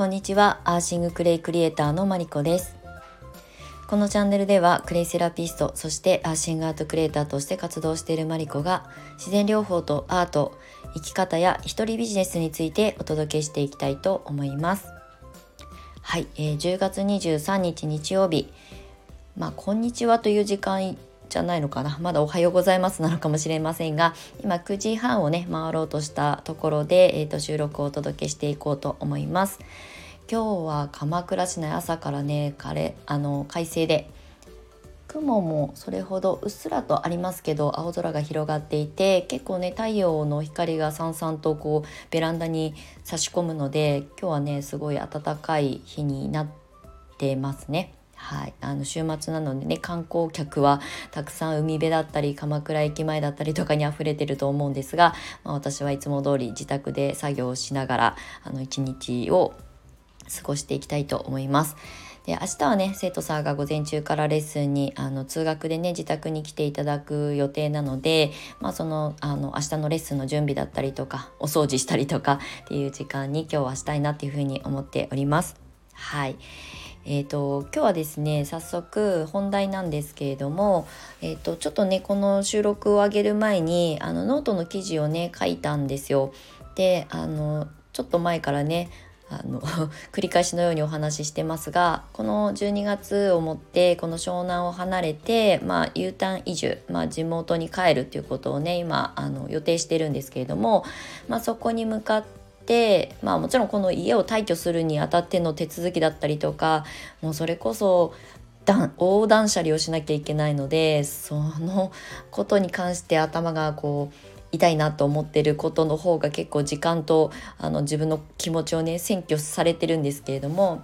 こんにちは。アーシングクレイクリエイターのマリコです。このチャンネルではクレイセラピストそしてアーシングアートクリエイターとして活動しているマリコが自然療法とアート生き方や一人ビジネスについてお届けしていきたいと思います。はい、えー、10月23日日曜日。まあこんにちはという時間じゃないのかなまだおはようございますなのかもしれませんが今9時半をね回ろうとしたところで、えーと、収録をお届けしていこうと思います今日は鎌倉市内朝からねれあの快晴で雲もそれほどうっすらとありますけど青空が広がっていて結構ね太陽の光がさんさんとこうベランダに差し込むので今日はねすごい暖かい日になってますね。はい、あの週末なのでね観光客はたくさん海辺だったり鎌倉駅前だったりとかに溢れてると思うんですが、まあ、私はいつも通り自宅で作業をしながらあの一日を過ごしていきたいと思います。で明日はね生徒さんが午前中からレッスンにあの通学でね自宅に来ていただく予定なので、まあ、そのあの明日のレッスンの準備だったりとかお掃除したりとかっていう時間に今日はしたいなっていうふうに思っております。はいえーと、今日はですね早速本題なんですけれども、えーと、ちょっとねこの収録を上げる前にあのノートの記事をね書いたんですよ。であのちょっと前からねあの 繰り返しのようにお話ししてますがこの12月をもってこの湘南を離れて、まあ、U ターン移住、まあ、地元に帰るっていうことをね今あの予定してるんですけれども、まあ、そこに向かって、まあ、もちろんこの家を退去するにあたっての手続きだったりとかもうそれこそ横断車利をしなきゃいけないのでそのことに関して頭がこう痛いなと思ってることの方が結構時間とあの自分の気持ちをね占拠されてるんですけれども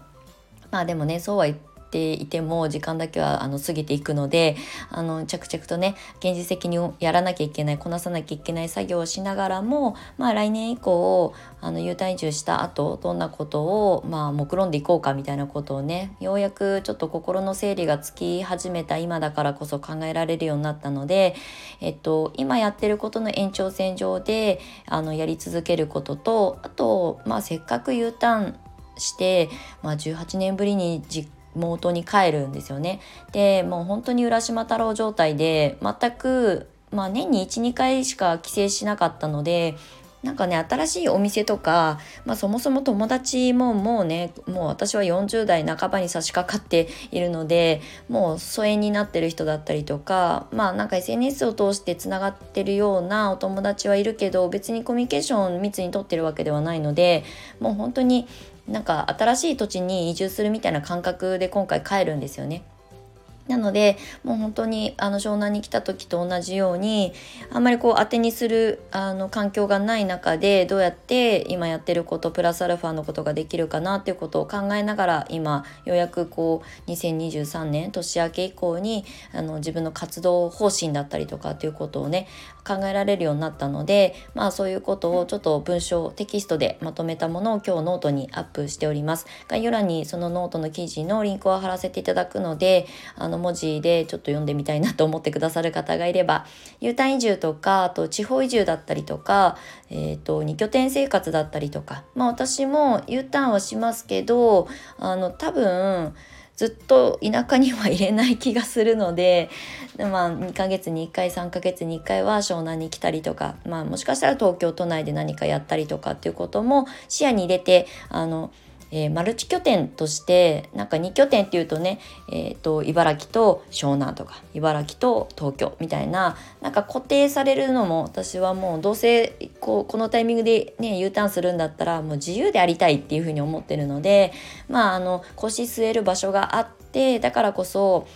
まあでもねそうは言ってていても時間だけはあの過ぎていくのであの着々とね現実的にやらなきゃいけないこなさなきゃいけない作業をしながらも、まあ、来年以降あの U ターン移住した後どんなことを、まあ、目論んでいこうかみたいなことをねようやくちょっと心の整理がつき始めた今だからこそ考えられるようになったので、えっと、今やってることの延長線上であのやり続けることとあと、まあ、せっかく U ターンして、まあ、18年ぶりに実元に帰るんですよね。でもう本当に浦島太郎状態で全く、まあ、年に12回しか帰省しなかったのでなんかね新しいお店とか、まあ、そもそも友達ももうねもう私は40代半ばに差し掛かっているのでもう疎遠になってる人だったりとかまあなんか SNS を通してつながってるようなお友達はいるけど別にコミュニケーション密にとってるわけではないのでもう本当になんか新しい土地に移住するみたいな感覚で今回帰るんですよね。なのでもう本当にあの湘南に来た時と同じようにあんまりこう当てにするあの環境がない中でどうやって今やってることプラスアルファのことができるかなっていうことを考えながら今ようやくこう2023年年明け以降にあの自分の活動方針だったりとかっていうことをね考えられるようになったのでまあそういうことをちょっと文章テキストでまとめたものを今日ノートにアップしております。概要欄にそのノートの記事のリンクを貼らせていただくのであのの文字でちょっと読んでみたいなと思ってくださる方がいれば U ターン移住とかあと地方移住だったりとか、えーと、2拠点生活だったりとか。まあ私も U ターンはしますけどあの多分ずっと田舎には入れない気がするので、まあ、2ヶ月に1回3ヶ月に1回は湘南に来たりとか、まあ、もしかしたら東京都内で何かやったりとかっていうことも視野に入れてあのえー、マルチ拠点としてなんか2拠点っていうとね、えーと、茨城と湘南とか茨城と東京みたいななんか固定されるのも私はもうどうせこうこのタイミングでね U ターンするんだったらもう自由でありたいっていうふうに思ってるのでまああの腰据える場所があってだからこそ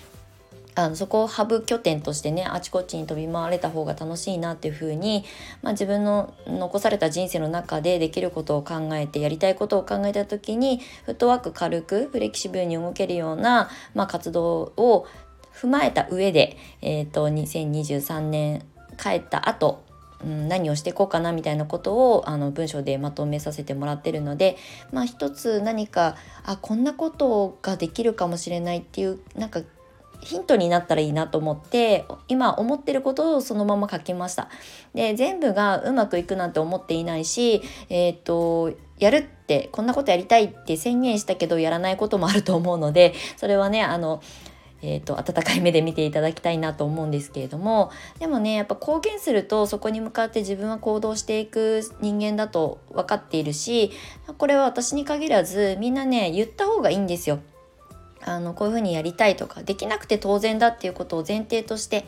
あのそこをハブ拠点としてねあちこちに飛び回れた方が楽しいなっていうふうに、まあ、自分の残された人生の中でできることを考えてやりたいことを考えた時にフットワーク軽くフレキシブルに動けるような、まあ、活動を踏まえた上で、えーと、2023年帰った後うん、何をしていこうかなみたいなことをあの文章でまとめさせてもらってるので、まあ、一つ何かあこんなことができるかもしれないっていうなんかヒントになったらいいなと思って今思ってることをそのまま書きました。で全部がうまくいくなんて思っていないし、えーと、やるってこんなことやりたいって宣言したけどやらないこともあると思うのでそれはねあのえーと、温かい目で見ていただきたいなと思うんですけれどもでもねやっぱ公言するとそこに向かって自分は行動していく人間だと分かっているしこれは私に限らずみんなね言った方がいいんですよ。あのこういうふうにやりたいとかできなくて当然だっていうことを前提として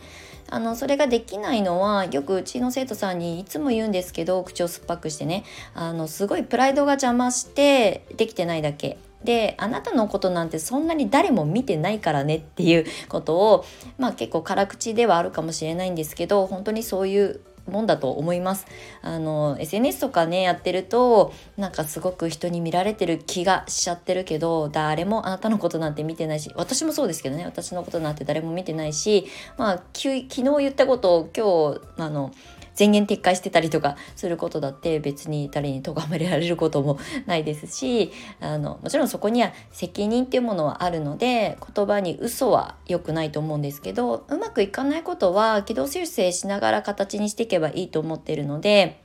あのそれができないのはよくうちの生徒さんにいつも言うんですけど口を酸っぱくしてね。あのすごいプライドが邪魔してできてないだけ。であなたのことなんてそんなに誰も見てないからねっていうことをまあ結構辛口ではあるかもしれないんですけど本当にそういうもんだと思います。あの SNS とかねやってるとなんかすごく人に見られてる気がしちゃってるけど誰もあなたのことなんて見てないし私もそうですけどね私のことなんて誰も見てないしまあ昨日言ったことを今日あの全言撤回してたりとかすることだって別に誰に咎められることもないですしあのもちろんそこには責任っていうものはあるので言葉に嘘は良くないと思うんですけどうまくいかないことは軌道修正しながら形にしていけばいいと思ってるので。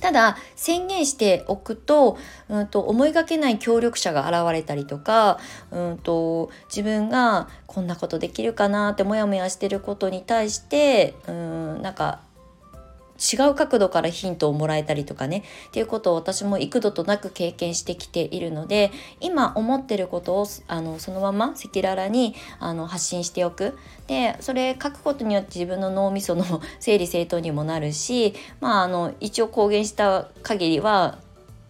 ただ宣言しておくと,、うんと思いがけない協力者が現れたりとか、うんと自分がこんなことできるかなってモヤモヤしてることに対してうんなんか違う角度からヒントをもらえたりとかねっていうことを私も幾度となく経験してきているので今思ってることをあのそのまま赤裸々にあの発信しておくでそれ書くことによって自分の脳みその 整理整頓にもなるしまああの一応公言した限りは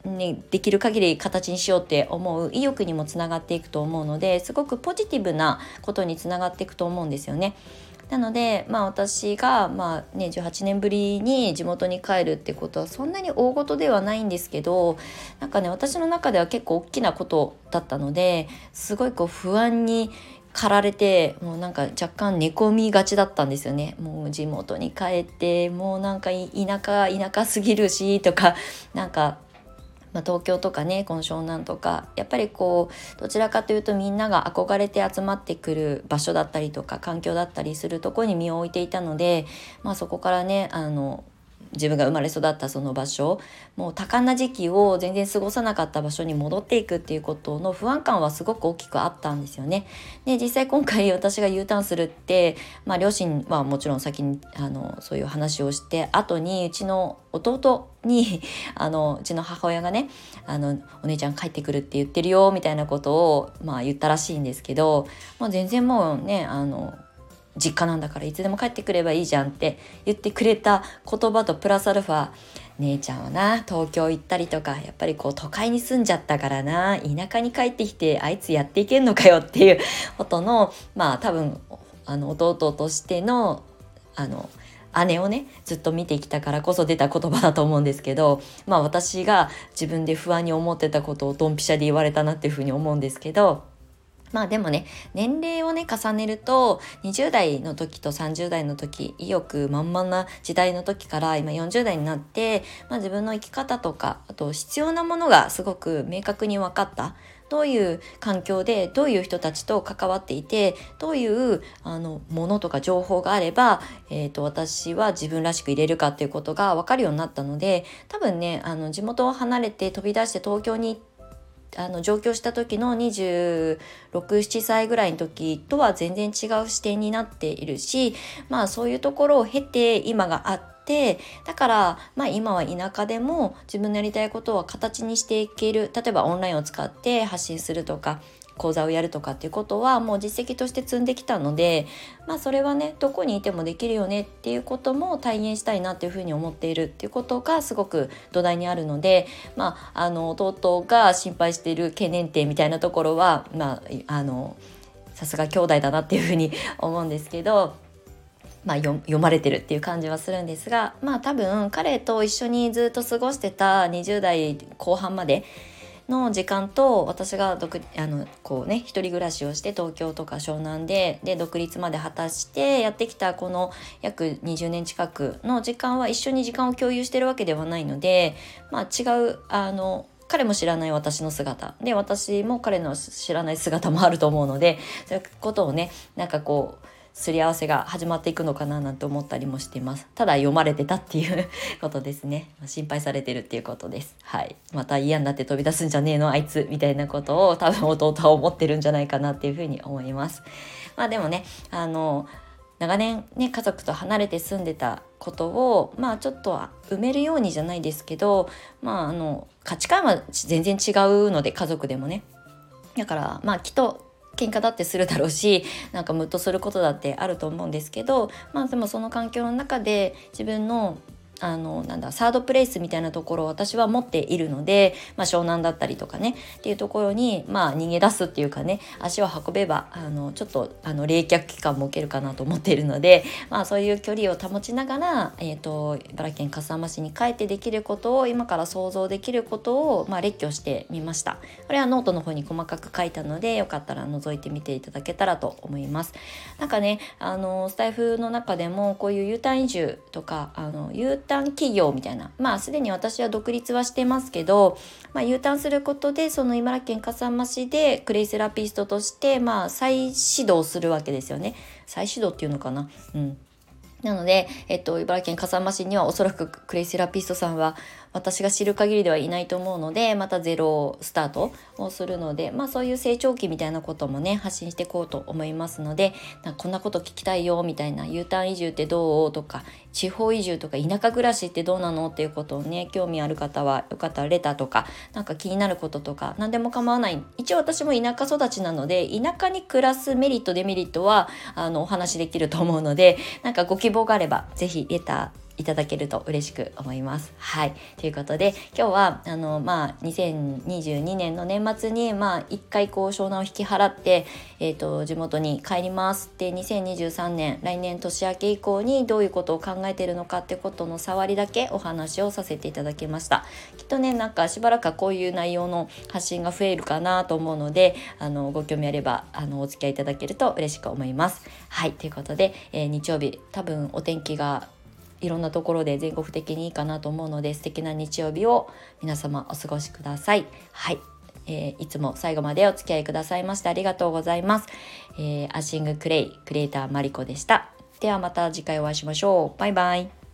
ね、できる限り形にしようって思う意欲にもつながっていくと思うのですごくポジティブなことにつながっていくと思うんですよね。なので、まあ、私が、まあね、18年ぶりに地元に帰るってことはそんなに大事ではないんですけどなんかね私の中では結構大きなことだったのですごいこう不安に駆られてもうなんか若干寝込みがちだったんですよね。もう地元に帰ってもうなんか田舎田舎すぎるしとかなんかまあ、東京とかねこの湘南とかやっぱりこうどちらかというとみんなが憧れて集まってくる場所だったりとか環境だったりするとこに身を置いていたので、まあ、そこからねあの自分が生まれ育ったその場所もう多感な時期を全然過ごさなかった場所に戻っていくっていうことの不安感はすごく大きくあったんですよね。で実際今回 私が U ターンするって、まあ、両親はもちろん先にあのそういう話をして後にうちの弟に あのうちの母親がねあの「お姉ちゃん帰ってくるって言ってるよ」みたいなことを、まあ、言ったらしいんですけど、まあ、全然もうねあの実家なんだからいつでも帰ってくればいいじゃんって言ってくれた言葉とプラスアルファ姉ちゃんはな東京行ったりとかやっぱりこう都会に住んじゃったからな田舎に帰ってきてあいつやっていけんのかよっていうことのまあ多分あの弟としてのあの姉をねずっと見てきたからこそ出た言葉だと思うんですけどまあ私が自分で不安に思ってたことをドンピシャで言われたなっていうふうに思うんですけどまあでもね年齢をね重ねると20代の時と30代の時意欲満々な時代の時から今40代になって、まあ、自分の生き方とかあと必要なものがすごく明確に分かった。どういう環境でどういう人たちと関わっていてどういうあのものとか情報があれば、えーと、私は自分らしく入れるかっていうことが分かるようになったので多分ねあの地元を離れて飛び出して東京に行ってあの上京した時の267歳ぐらいの時とは全然違う視点になっているしまあそういうところを経て今があってだからまあ今は田舎でも自分のやりたいことは形にしていける。例えばオンラインを使って発信するとか講座をやるとかっていうことはもう実績として積んできたのでまあそれはねどこにいてもできるよねっていうことも体現したいなっていうふうに思っているっていうことがすごく土台にあるのでまああの弟が心配している懸念点みたいなところはまああのさすが兄弟だなっていうふうに思うんですけどまあ、読まれてるっていう感じはするんですがまあ多分彼と一緒にずっと過ごしてた20代後半までの時間と私が独あのこうね一人暮らしをして東京とか湘南でで独立まで果たしてやってきたこの約20年近くの時間は一緒に時間を共有してるわけではないので、まあ、違うあの彼も知らない私の姿。で私も彼の知らない姿もあると思うのでそういうことをねなんかこうすり合わせが始まっていくのかななんて思ったりもしています。ただ読まれてたっていうことですね。心配されてるっていうことです。はい。また嫌になって飛び出すんじゃねえのあいつみたいなことを多分弟は思ってるんじゃないかなっていうふうに思います。まあでもねあの長年ね家族と離れて住んでたことをまあちょっとは埋めるようにじゃないですけどまああの価値観は全然違うので家族でもね。だからまあきっと喧嘩だってするだろうし なんかムッとすることだってあると思うんですけどまあでもその環境の中で自分のあのなんだサードプレイスみたいなところを私は持っているので、まあ、湘南だったりとかねっていうところに、まあ、逃げ出すっていうかね足を運べばあのちょっとあの冷却期間も受けるかなと思っているので、まあ、そういう距離を保ちながら、えーと、茨城県笠間市に帰ってできることを今から想像できることを、まあ、列挙してみました。これはノートの方に細かく書いたのでよかったら覗いてみていただけたらと思います。なんかねあのスタイフの中でもこういう U ターン移住とかあの U ターン企業みたいな。まあすでに私は独立はしてますけど、まあ、U ターンすることでその茨城県笠間市でクレイセラピストとしてまあ再始動するわけですよね。再始動っていうのかな。うん。なので、えっと、茨城県笠間市にはおそらくクレイセラピストさんは私が知る限りではいないと思うのでまたゼロスタートをするのでまあそういう成長期みたいなこともね発信していこうと思いますのでなこんなこと聞きたいよみたいな U ターン移住ってどうとか地方移住とか田舎暮らしってどうなのっていうことをね興味ある方はよかったらレターとかなんか気になることとか何でも構わない。一応私も田舎育ちなので田舎に暮らすメリットデメリットはあのお話できると思うのでなんかご希望があれば是非レターいただけると嬉しく思います。はいということで今日はあの、まあ、2022年の年末に、まあ、1回こう湘南を引き払って、えーと、地元に帰りますって2023年来年年明け以降にどういうことを考えてるのかってことの触りだけお話をさせていただきました。きっとねなんかしばらくはこういう内容の発信が増えるかなと思うのであのご興味あればあのお付き合いいただけると嬉しく思います。はいということで、えー、日曜日多分お天気がいろんなところで全国的にいいかなと思うので素敵な日曜日を皆様お過ごしください。はい、えー、いつも最後までお付き合いくださいましてありがとうございます。えー、アッシングクレイクリエイターマリコでした。ではまた次回お会いしましょう。バイバイ。